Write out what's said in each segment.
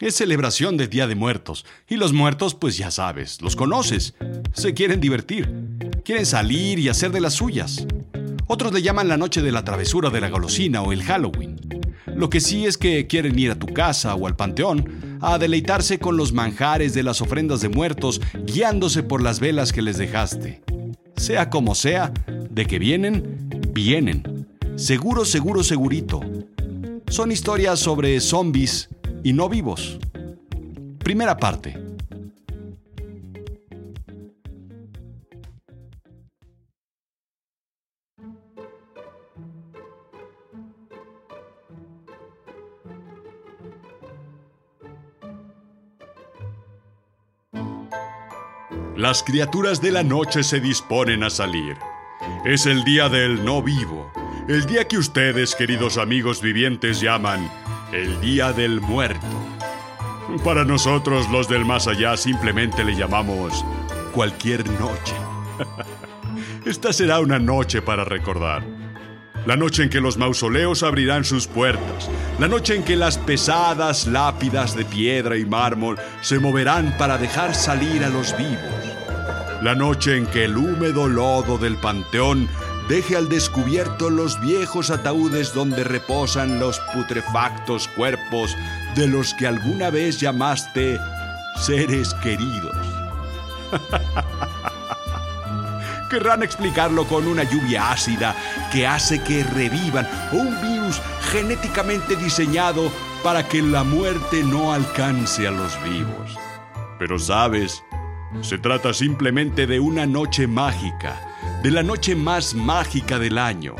Es celebración del Día de Muertos, y los muertos, pues ya sabes, los conoces. Se quieren divertir, quieren salir y hacer de las suyas. Otros le llaman la noche de la travesura de la golosina o el Halloween. Lo que sí es que quieren ir a tu casa o al panteón a deleitarse con los manjares de las ofrendas de muertos, guiándose por las velas que les dejaste. Sea como sea, de que vienen, vienen. Seguro, seguro, segurito. Son historias sobre zombies y no vivos. Primera parte. Las criaturas de la noche se disponen a salir. Es el día del no vivo, el día que ustedes, queridos amigos vivientes, llaman el Día del Muerto. Para nosotros los del más allá simplemente le llamamos cualquier noche. Esta será una noche para recordar. La noche en que los mausoleos abrirán sus puertas. La noche en que las pesadas lápidas de piedra y mármol se moverán para dejar salir a los vivos. La noche en que el húmedo lodo del panteón deje al descubierto los viejos ataúdes donde reposan los putrefactos cuerpos de los que alguna vez llamaste seres queridos. Querrán explicarlo con una lluvia ácida que hace que revivan o un virus genéticamente diseñado para que la muerte no alcance a los vivos. Pero sabes, se trata simplemente de una noche mágica de la noche más mágica del año,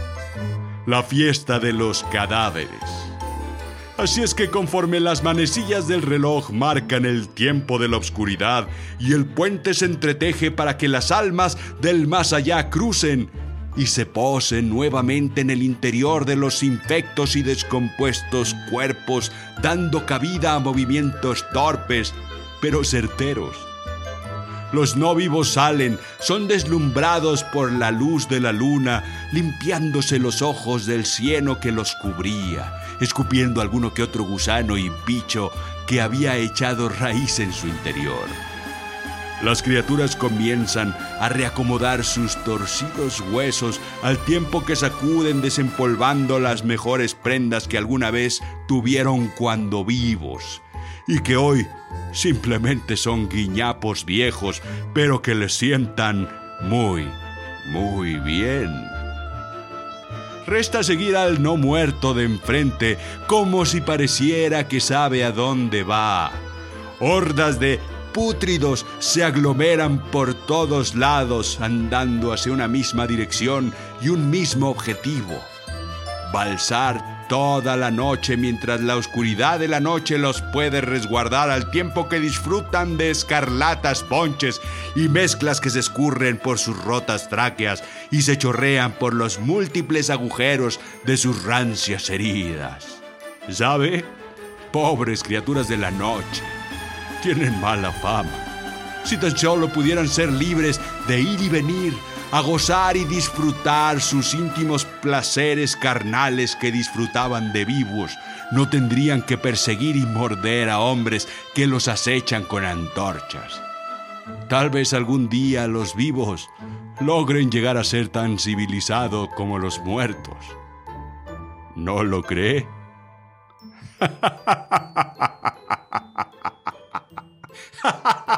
la fiesta de los cadáveres. Así es que conforme las manecillas del reloj marcan el tiempo de la oscuridad y el puente se entreteje para que las almas del más allá crucen y se posen nuevamente en el interior de los infectos y descompuestos cuerpos, dando cabida a movimientos torpes, pero certeros los no vivos salen, son deslumbrados por la luz de la luna, limpiándose los ojos del cieno que los cubría, escupiendo alguno que otro gusano y bicho que había echado raíz en su interior. Las criaturas comienzan a reacomodar sus torcidos huesos al tiempo que sacuden desempolvando las mejores prendas que alguna vez tuvieron cuando vivos y que hoy simplemente son guiñapos viejos, pero que le sientan muy, muy bien. Resta seguir al no muerto de enfrente, como si pareciera que sabe a dónde va. Hordas de pútridos se aglomeran por todos lados, andando hacia una misma dirección y un mismo objetivo. Balsar toda la noche mientras la oscuridad de la noche los puede resguardar al tiempo que disfrutan de escarlatas ponches y mezclas que se escurren por sus rotas tráqueas y se chorrean por los múltiples agujeros de sus rancias heridas. ¿Sabe? Pobres criaturas de la noche. Tienen mala fama. Si tan solo pudieran ser libres de ir y venir a gozar y disfrutar sus íntimos placeres carnales que disfrutaban de vivos, no tendrían que perseguir y morder a hombres que los acechan con antorchas. Tal vez algún día los vivos logren llegar a ser tan civilizados como los muertos. ¿No lo cree?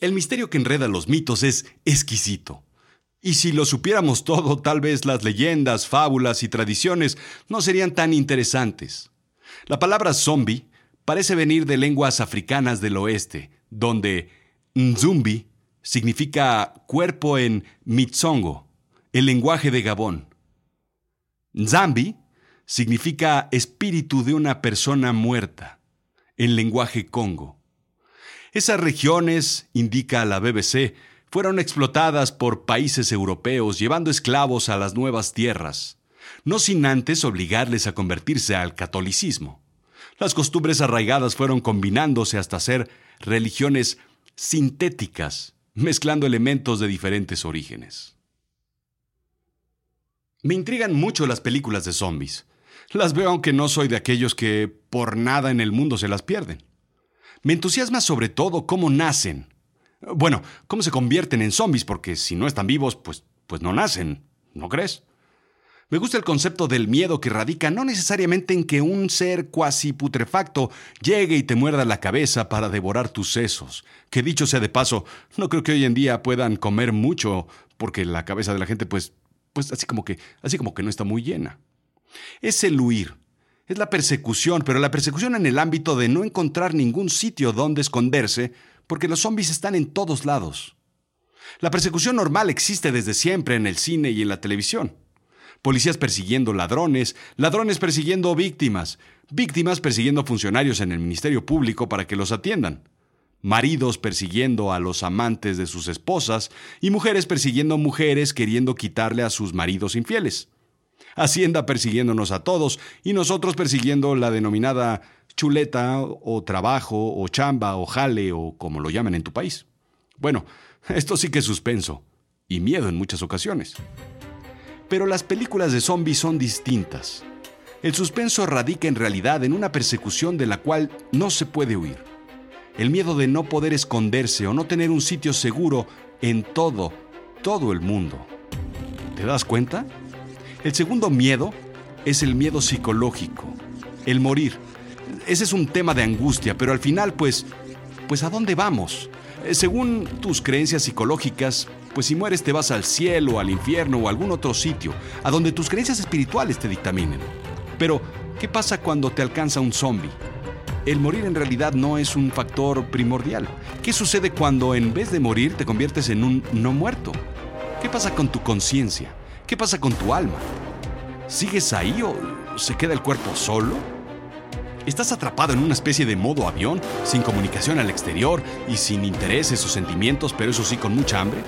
El misterio que enreda los mitos es exquisito. Y si lo supiéramos todo, tal vez las leyendas, fábulas y tradiciones no serían tan interesantes. La palabra zombie parece venir de lenguas africanas del oeste, donde nzumbi significa cuerpo en mitsongo, el lenguaje de Gabón. Nzambi significa espíritu de una persona muerta, en lenguaje congo. Esas regiones, indica la BBC, fueron explotadas por países europeos llevando esclavos a las nuevas tierras, no sin antes obligarles a convertirse al catolicismo. Las costumbres arraigadas fueron combinándose hasta ser religiones sintéticas mezclando elementos de diferentes orígenes. Me intrigan mucho las películas de zombies. Las veo aunque no soy de aquellos que por nada en el mundo se las pierden. Me entusiasma sobre todo cómo nacen. Bueno, cómo se convierten en zombies, porque si no están vivos, pues, pues no nacen, ¿no crees? Me gusta el concepto del miedo que radica no necesariamente en que un ser cuasi putrefacto llegue y te muerda la cabeza para devorar tus sesos. Que dicho sea de paso, no creo que hoy en día puedan comer mucho, porque la cabeza de la gente, pues, pues así como que, así como que no está muy llena. Es el huir, es la persecución, pero la persecución en el ámbito de no encontrar ningún sitio donde esconderse, porque los zombies están en todos lados. La persecución normal existe desde siempre en el cine y en la televisión. Policías persiguiendo ladrones, ladrones persiguiendo víctimas, víctimas persiguiendo funcionarios en el Ministerio Público para que los atiendan, maridos persiguiendo a los amantes de sus esposas y mujeres persiguiendo mujeres queriendo quitarle a sus maridos infieles. Hacienda persiguiéndonos a todos y nosotros persiguiendo la denominada chuleta o trabajo o chamba o jale o como lo llaman en tu país. Bueno, esto sí que es suspenso y miedo en muchas ocasiones. Pero las películas de zombies son distintas. El suspenso radica en realidad en una persecución de la cual no se puede huir. El miedo de no poder esconderse o no tener un sitio seguro en todo, todo el mundo. ¿Te das cuenta? El segundo miedo es el miedo psicológico, el morir. Ese es un tema de angustia, pero al final, pues, pues ¿a dónde vamos? Eh, según tus creencias psicológicas, pues si mueres te vas al cielo, al infierno o a algún otro sitio, a donde tus creencias espirituales te dictaminen. Pero, ¿qué pasa cuando te alcanza un zombie? El morir en realidad no es un factor primordial. ¿Qué sucede cuando en vez de morir te conviertes en un no muerto? ¿Qué pasa con tu conciencia? ¿Qué pasa con tu alma? ¿Sigues ahí o se queda el cuerpo solo? ¿Estás atrapado en una especie de modo avión, sin comunicación al exterior y sin intereses o sentimientos, pero eso sí con mucha hambre?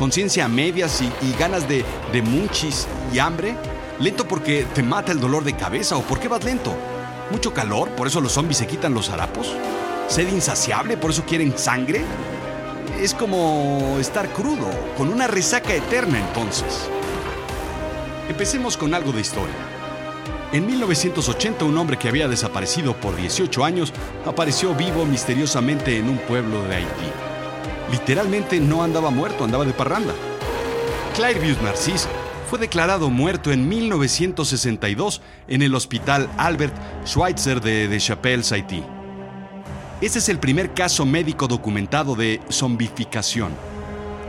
¿Conciencia a medias y, ganas de, de munchis y hambre? ¿Lento porque te mata el dolor de cabeza o por qué vas lento? ¿Mucho calor? ¿Por eso los zombies se quitan los harapos? ¿Sed insaciable? ¿Por eso quieren sangre? Es como estar crudo, con una resaca eterna entonces. Empecemos con algo de historia. En 1980 un hombre que había desaparecido por 18 años apareció vivo misteriosamente en un pueblo de Haití. Literalmente no andaba muerto, andaba de parranda. Clairvius Narcisse fue declarado muerto en 1962 en el hospital Albert Schweitzer de, de Chapelle, Haití. Este es el primer caso médico documentado de zombificación.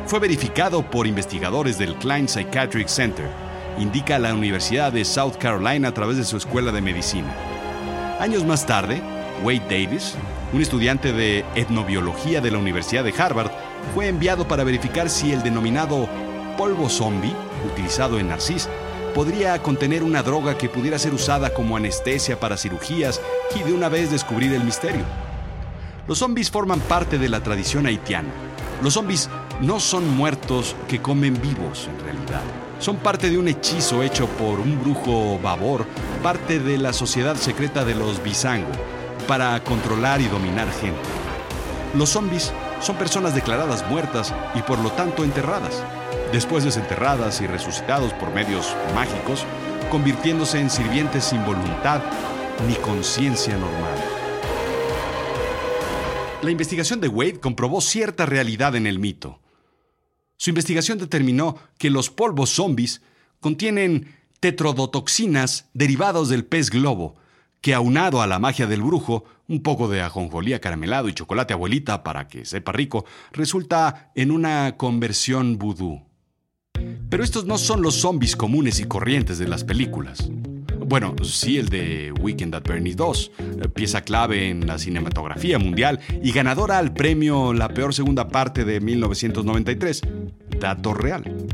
Fue verificado por investigadores del Klein Psychiatric Center indica la Universidad de South Carolina a través de su escuela de medicina. Años más tarde, Wade Davis, un estudiante de etnobiología de la Universidad de Harvard, fue enviado para verificar si el denominado polvo zombie, utilizado en Narcis, podría contener una droga que pudiera ser usada como anestesia para cirugías y de una vez descubrir el misterio. Los zombies forman parte de la tradición haitiana. Los zombies no son muertos que comen vivos en realidad son parte de un hechizo hecho por un brujo babor, parte de la sociedad secreta de los Bisango, para controlar y dominar gente. Los zombies son personas declaradas muertas y por lo tanto enterradas, después desenterradas y resucitados por medios mágicos, convirtiéndose en sirvientes sin voluntad ni conciencia normal. La investigación de Wade comprobó cierta realidad en el mito. Su investigación determinó que los polvos zombies contienen tetrodotoxinas derivados del pez globo, que aunado a la magia del brujo, un poco de ajonjolía caramelado y chocolate abuelita para que sepa rico, resulta en una conversión vudú. Pero estos no son los zombies comunes y corrientes de las películas. Bueno, sí el de Weekend at Bernie's 2, pieza clave en la cinematografía mundial y ganadora al premio La peor segunda parte de 1993. Dato real.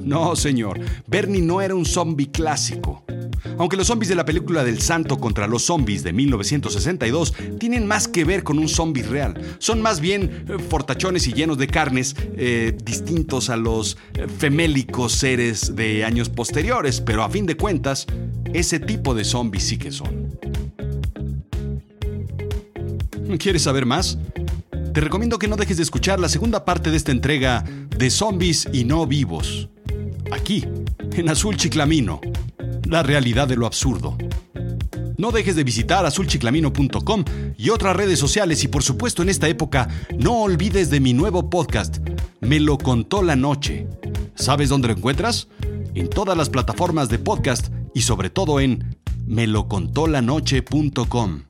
No, señor, Bernie no era un zombie clásico. Aunque los zombies de la película del Santo contra los zombies de 1962 tienen más que ver con un zombie real, son más bien eh, fortachones y llenos de carnes, eh, distintos a los eh, femélicos seres de años posteriores, pero a fin de cuentas, ese tipo de zombies sí que son. ¿Quieres saber más? te recomiendo que no dejes de escuchar la segunda parte de esta entrega de Zombies y No Vivos. Aquí, en Azul Chiclamino, la realidad de lo absurdo. No dejes de visitar azulchiclamino.com y otras redes sociales y por supuesto en esta época no olvides de mi nuevo podcast, Me lo contó la noche. ¿Sabes dónde lo encuentras? En todas las plataformas de podcast y sobre todo en melocontolanoche.com.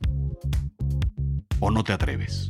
¿O no te atreves?